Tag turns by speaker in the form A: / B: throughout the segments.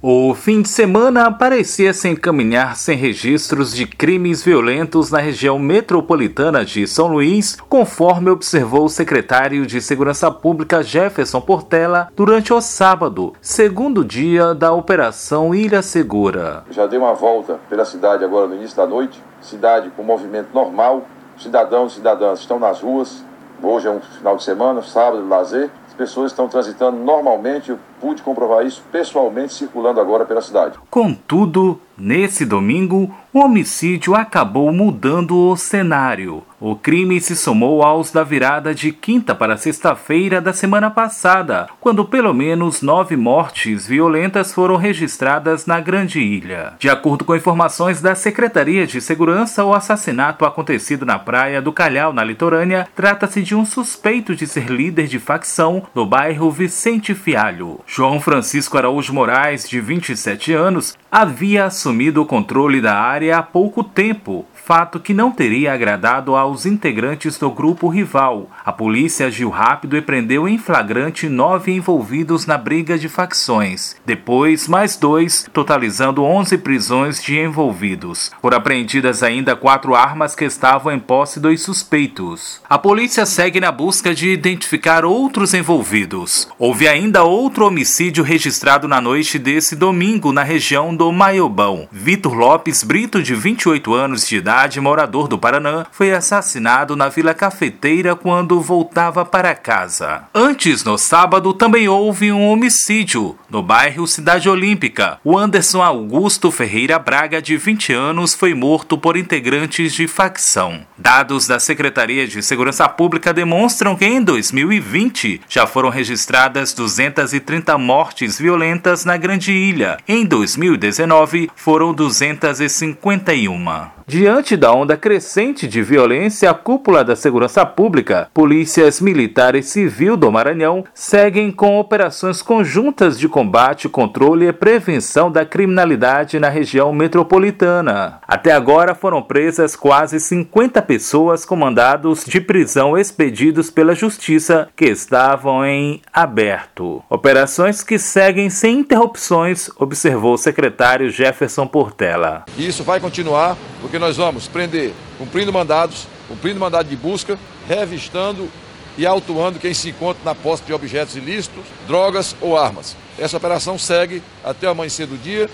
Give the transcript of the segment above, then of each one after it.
A: O fim de semana parecia se encaminhar sem registros de crimes violentos na região metropolitana de São Luís, conforme observou o secretário de Segurança Pública Jefferson Portela durante o sábado, segundo dia da Operação Ilha Segura.
B: Já dei uma volta pela cidade agora no início da noite, cidade com movimento normal, cidadãos e cidadãs estão nas ruas. Hoje é um final de semana, sábado de lazer. As pessoas estão transitando normalmente, pude comprovar isso pessoalmente circulando agora pela cidade.
A: Contudo, nesse domingo, o homicídio acabou mudando o cenário. O crime se somou aos da virada de quinta para sexta-feira da semana passada, quando pelo menos nove mortes violentas foram registradas na Grande Ilha. De acordo com informações da Secretaria de Segurança, o assassinato acontecido na praia do Calhau, na litorânea, trata-se de um suspeito de ser líder de facção no bairro Vicente Fialho. João Francisco Araújo Moraes, de 27 anos, havia assumido o controle da área há pouco tempo, fato que não teria agradado aos integrantes do grupo rival. A polícia agiu rápido e prendeu em flagrante nove envolvidos na briga de facções. Depois, mais dois, totalizando 11 prisões de envolvidos. Foram apreendidas ainda quatro armas que estavam em posse dos suspeitos. A polícia segue na busca de identificar outros envolvidos. Houve ainda outro homicídio registrado na noite desse domingo na região do Maiobão. Vitor Lopes Brito, de 28 anos de idade, morador do Paraná, foi assassinado na Vila Cafeteira quando voltava para casa. Antes, no sábado, também houve um homicídio no bairro Cidade Olímpica. O Anderson Augusto Ferreira Braga, de 20 anos, foi morto por integrantes de facção. Dados da Secretaria de Segurança Pública demonstram que em 2020 já foram registradas 230 mortes violentas na Grande Ilha. Em 2019 foram 251. Diante da onda crescente de violência, a cúpula da segurança pública, polícias militar e civil do Maranhão seguem com operações conjuntas de combate, controle e prevenção da criminalidade na região metropolitana. Até agora foram presas quase 50 pessoas com mandados de prisão expedidos pela Justiça que estavam em aberto. Operações que seguem sem interrupções, observou o secretário Jefferson Portela.
B: Isso vai continuar porque nós vamos prender cumprindo mandados, cumprindo mandado de busca, revistando e autuando quem se encontra na posse de objetos ilícitos, drogas ou armas. Essa operação segue até o amanhecer do dia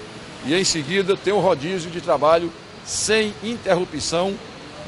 B: e em seguida tem um rodízio de trabalho sem interrupção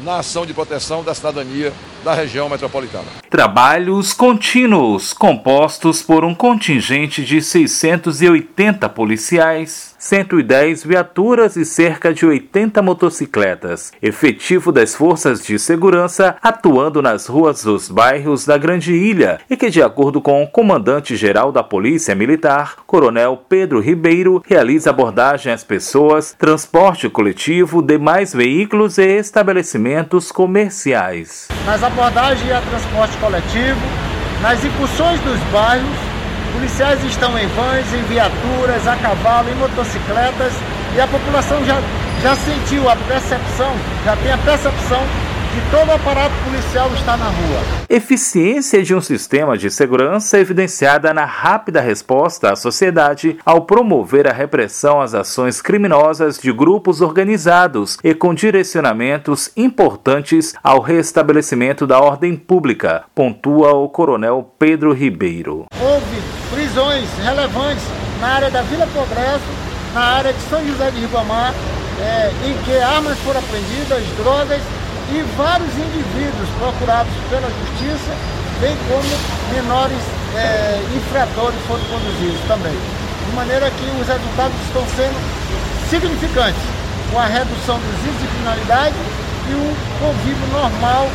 B: na ação de proteção da cidadania da região metropolitana.
A: Trabalhos contínuos, compostos por um contingente de 680 policiais, 110 viaturas e cerca de 80 motocicletas, efetivo das forças de segurança atuando nas ruas dos bairros da Grande Ilha e que, de acordo com o comandante-geral da Polícia Militar, Coronel Pedro Ribeiro, realiza abordagem às pessoas, transporte coletivo, demais veículos e estabelecimentos comerciais.
C: Nas abordagens a transporte coletivo, nas incursões dos bairros, policiais estão em vans, em viaturas, a cavalo, em motocicletas e a população já, já sentiu a percepção, já tem a percepção que todo o aparato policial está na rua.
A: Eficiência de um sistema de segurança evidenciada na rápida resposta à sociedade ao promover a repressão às ações criminosas de grupos organizados e com direcionamentos importantes ao restabelecimento da ordem pública, pontua o coronel Pedro Ribeiro.
C: Houve prisões relevantes na área da Vila Progresso, na área de São José de Ribamar, é, em que armas foram apreendidas, drogas e vários indivíduos procurados pela justiça, bem como menores é, infratores foram conduzidos também. De maneira que os resultados estão sendo significantes, com a redução dos índices de criminalidade e o convívio normal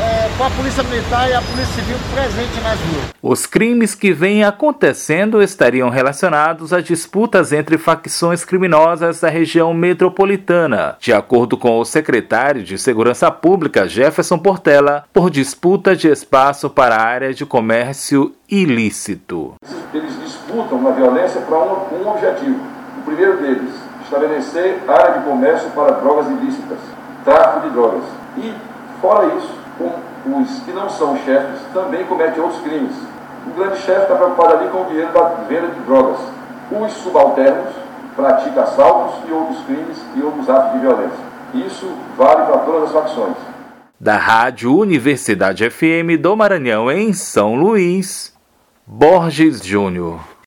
C: é, com a Polícia Militar e a Polícia Civil presente nas ruas.
A: Os crimes que vêm acontecendo estariam relacionados a disputas entre facções criminosas da região metropolitana, de acordo com o secretário de Segurança Pública Jefferson Portela, por disputa de espaço para a área de comércio ilícito.
B: Eles disputam uma violência para um, um objetivo. O primeiro deles, estabelecer área de comércio para drogas ilícitas, tráfico de drogas. E, fora isso, os que não são chefes também cometem outros crimes. O grande chefe está preocupado ali com o dinheiro da venda de drogas. Os subalternos praticam assaltos e outros crimes e outros atos de violência. Isso vale para todas as facções.
A: Da Rádio Universidade FM do Maranhão, em São Luís, Borges Júnior.